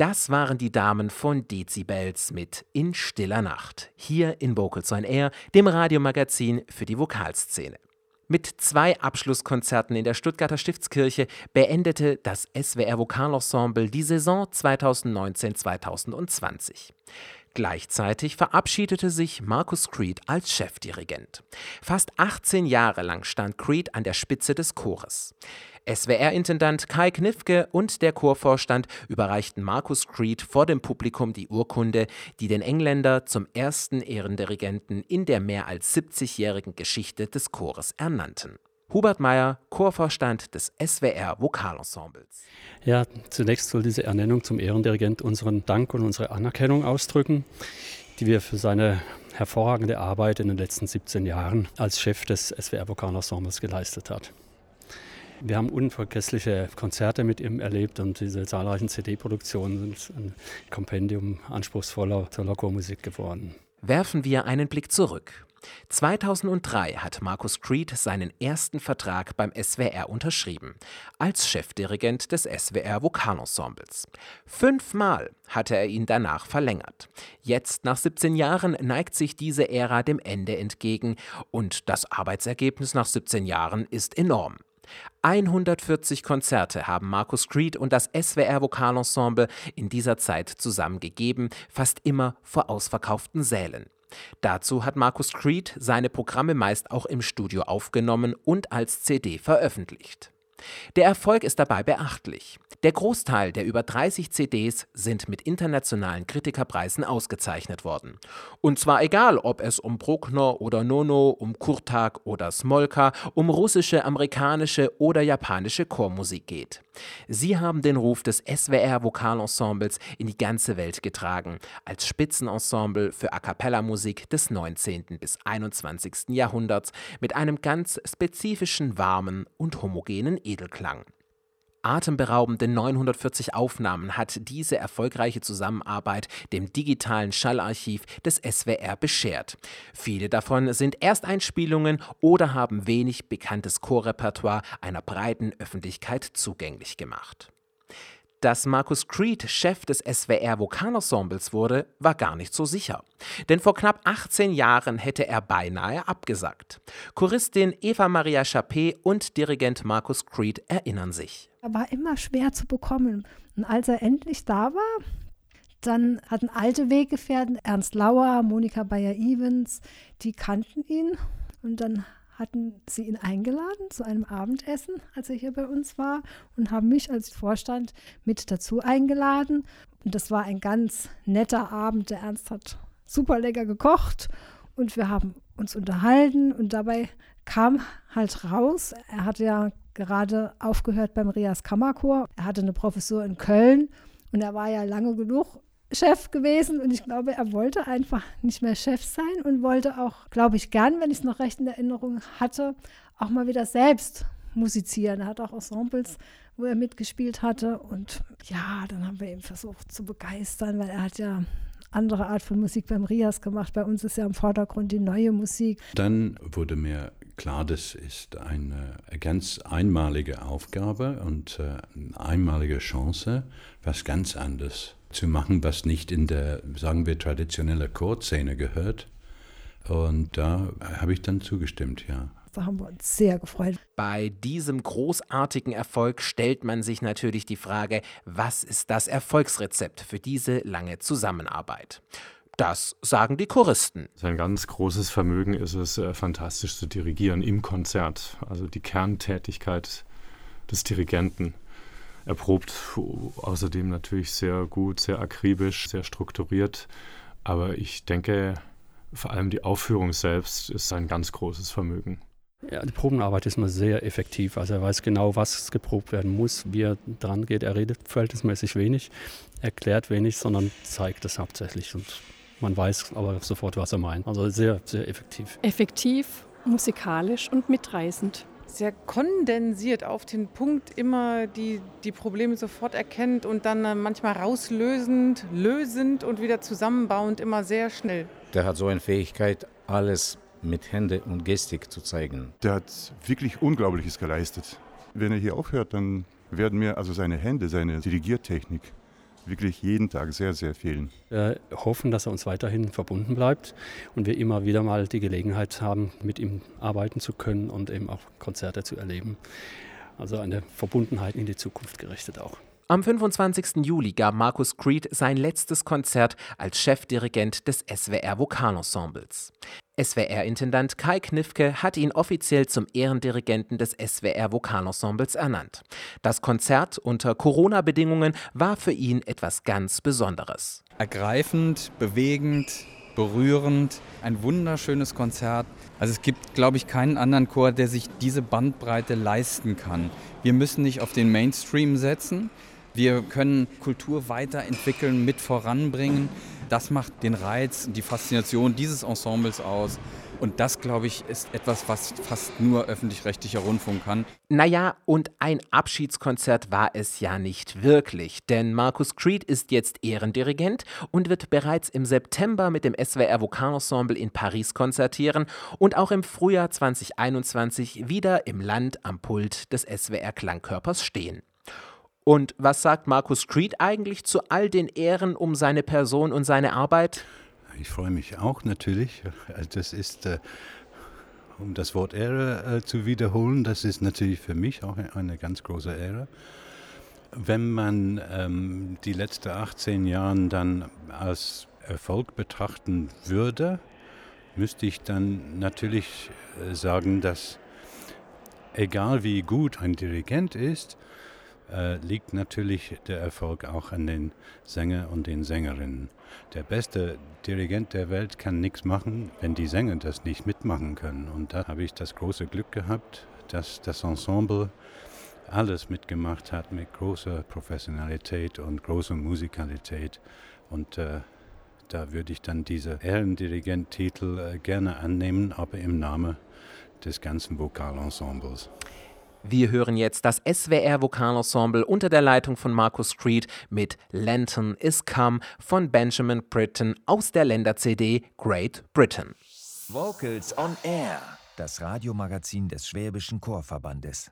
Das waren die Damen von Dezibels mit In stiller Nacht, hier in Vocals on Air, dem Radiomagazin für die Vokalszene. Mit zwei Abschlusskonzerten in der Stuttgarter Stiftskirche beendete das SWR Vokalensemble die Saison 2019-2020. Gleichzeitig verabschiedete sich Marcus Creed als Chefdirigent. Fast 18 Jahre lang stand Creed an der Spitze des Chores. SWR-Intendant Kai Knifke und der Chorvorstand überreichten Marcus Creed vor dem Publikum die Urkunde, die den Engländer zum ersten Ehrendirigenten in der mehr als 70-jährigen Geschichte des Chores ernannten. Hubert Meyer, Chorvorstand des SWR Vokalensembles. Ja, zunächst soll diese Ernennung zum Ehrendirigent unseren Dank und unsere Anerkennung ausdrücken, die wir für seine hervorragende Arbeit in den letzten 17 Jahren als Chef des SWR Vokalensembles geleistet hat. Wir haben unvergessliche Konzerte mit ihm erlebt und diese zahlreichen CD-Produktionen sind ein Kompendium anspruchsvoller toller Chormusik geworden. Werfen wir einen Blick zurück. 2003 hat Markus Creed seinen ersten Vertrag beim SWR unterschrieben, als Chefdirigent des SWR Vokalensembles. Fünfmal hatte er ihn danach verlängert. Jetzt, nach 17 Jahren, neigt sich diese Ära dem Ende entgegen und das Arbeitsergebnis nach 17 Jahren ist enorm. 140 Konzerte haben Markus Creed und das SWR Vokalensemble in dieser Zeit zusammen gegeben, fast immer vor ausverkauften Sälen. Dazu hat Markus Creed seine Programme meist auch im Studio aufgenommen und als CD veröffentlicht. Der Erfolg ist dabei beachtlich. Der Großteil der über 30 CDs sind mit internationalen Kritikerpreisen ausgezeichnet worden. Und zwar egal, ob es um Bruckner oder Nono, um Kurtak oder Smolka, um russische, amerikanische oder japanische Chormusik geht. Sie haben den Ruf des SWR Vokalensembles in die ganze Welt getragen, als Spitzenensemble für A cappella Musik des 19. bis 21. Jahrhunderts mit einem ganz spezifischen warmen und homogenen Edelklang. Atemberaubende 940 Aufnahmen hat diese erfolgreiche Zusammenarbeit dem digitalen Schallarchiv des SWR beschert. Viele davon sind Ersteinspielungen oder haben wenig bekanntes Chorrepertoire einer breiten Öffentlichkeit zugänglich gemacht. Dass Markus Creed Chef des SWR Vokalensembles wurde, war gar nicht so sicher. Denn vor knapp 18 Jahren hätte er beinahe abgesagt. Choristin Eva Maria Chappé und Dirigent Markus Creed erinnern sich. Er war immer schwer zu bekommen. Und als er endlich da war, dann hatten alte Weggefährten, Ernst Lauer, Monika Bayer-Evans, die kannten ihn. Und dann hatten sie ihn eingeladen zu einem Abendessen, als er hier bei uns war, und haben mich als Vorstand mit dazu eingeladen. Und das war ein ganz netter Abend. Der Ernst hat super lecker gekocht und wir haben uns unterhalten und dabei kam halt raus, er hatte ja gerade aufgehört beim Rias Kammerchor, er hatte eine Professur in Köln und er war ja lange genug Chef gewesen und ich glaube, er wollte einfach nicht mehr Chef sein und wollte auch, glaube ich, gern, wenn ich es noch recht in Erinnerung hatte, auch mal wieder selbst musizieren. Er hat auch Ensembles, wo er mitgespielt hatte und ja, dann haben wir ihn versucht zu begeistern, weil er hat ja andere Art von Musik beim Rias gemacht. Bei uns ist ja im Vordergrund die neue Musik. Dann wurde mir klar, das ist eine ganz einmalige Aufgabe und äh, eine einmalige Chance, was ganz anderes zu machen, was nicht in der, sagen wir, traditionelle Chorszene gehört. Und da habe ich dann zugestimmt, ja. Da haben wir uns sehr gefreut. Bei diesem großartigen Erfolg stellt man sich natürlich die Frage, was ist das Erfolgsrezept für diese lange Zusammenarbeit? Das sagen die Choristen. Sein ganz großes Vermögen ist es, äh, fantastisch zu dirigieren im Konzert. Also die Kerntätigkeit des Dirigenten. Er probt außerdem natürlich sehr gut, sehr akribisch, sehr strukturiert. Aber ich denke, vor allem die Aufführung selbst ist sein ganz großes Vermögen. Ja, die Probenarbeit ist immer sehr effektiv. Also er weiß genau, was geprobt werden muss, wie er dran geht. Er redet verhältnismäßig wenig, erklärt wenig, sondern zeigt es hauptsächlich. Und man weiß aber sofort, was er meint. Also sehr, sehr effektiv. Effektiv, musikalisch und mitreißend sehr kondensiert auf den Punkt immer die, die Probleme sofort erkennt und dann manchmal rauslösend, lösend und wieder zusammenbauend immer sehr schnell. Der hat so eine Fähigkeit, alles mit Hände und Gestik zu zeigen. Der hat wirklich Unglaubliches geleistet. Wenn er hier aufhört, dann werden mir also seine Hände, seine Dirigiertechnik wirklich jeden Tag sehr, sehr fehlen. Wir hoffen, dass er uns weiterhin verbunden bleibt und wir immer wieder mal die Gelegenheit haben, mit ihm arbeiten zu können und eben auch Konzerte zu erleben. Also eine Verbundenheit in die Zukunft gerichtet auch. Am 25. Juli gab Markus Creed sein letztes Konzert als Chefdirigent des SWR Vokalensembles. SWR-Intendant Kai Knifke hat ihn offiziell zum Ehrendirigenten des SWR Vokalensembles ernannt. Das Konzert unter Corona-Bedingungen war für ihn etwas ganz Besonderes. Ergreifend, bewegend, berührend, ein wunderschönes Konzert. Also es gibt, glaube ich, keinen anderen Chor, der sich diese Bandbreite leisten kann. Wir müssen nicht auf den Mainstream setzen. Wir können Kultur weiterentwickeln, mit voranbringen. Das macht den Reiz und die Faszination dieses Ensembles aus. Und das, glaube ich, ist etwas, was fast nur öffentlich-rechtlicher Rundfunk kann. Naja, und ein Abschiedskonzert war es ja nicht wirklich, denn Markus Creed ist jetzt Ehrendirigent und wird bereits im September mit dem SWR Vokalensemble in Paris konzertieren und auch im Frühjahr 2021 wieder im Land am Pult des SWR Klangkörpers stehen. Und was sagt Markus Creed eigentlich zu all den Ehren um seine Person und seine Arbeit? Ich freue mich auch natürlich. Das ist, äh, um das Wort Ehre äh, zu wiederholen, das ist natürlich für mich auch eine ganz große Ehre. Wenn man ähm, die letzten 18 Jahre dann als Erfolg betrachten würde, müsste ich dann natürlich äh, sagen, dass egal wie gut ein Dirigent ist, äh, liegt natürlich der Erfolg auch an den Sängern und den Sängerinnen. Der beste Dirigent der Welt kann nichts machen, wenn die Sänger das nicht mitmachen können. Und da habe ich das große Glück gehabt, dass das Ensemble alles mitgemacht hat mit großer Professionalität und großer Musikalität. Und äh, da würde ich dann diese Ehrendirigent-Titel äh, gerne annehmen, aber im Namen des ganzen Vokalensembles. Wir hören jetzt das SWR Vokalensemble unter der Leitung von Markus Creed mit Lantern is Come von Benjamin Britten aus der Länder-CD Great Britain. Vocals on Air, das Radiomagazin des Schwäbischen Chorverbandes.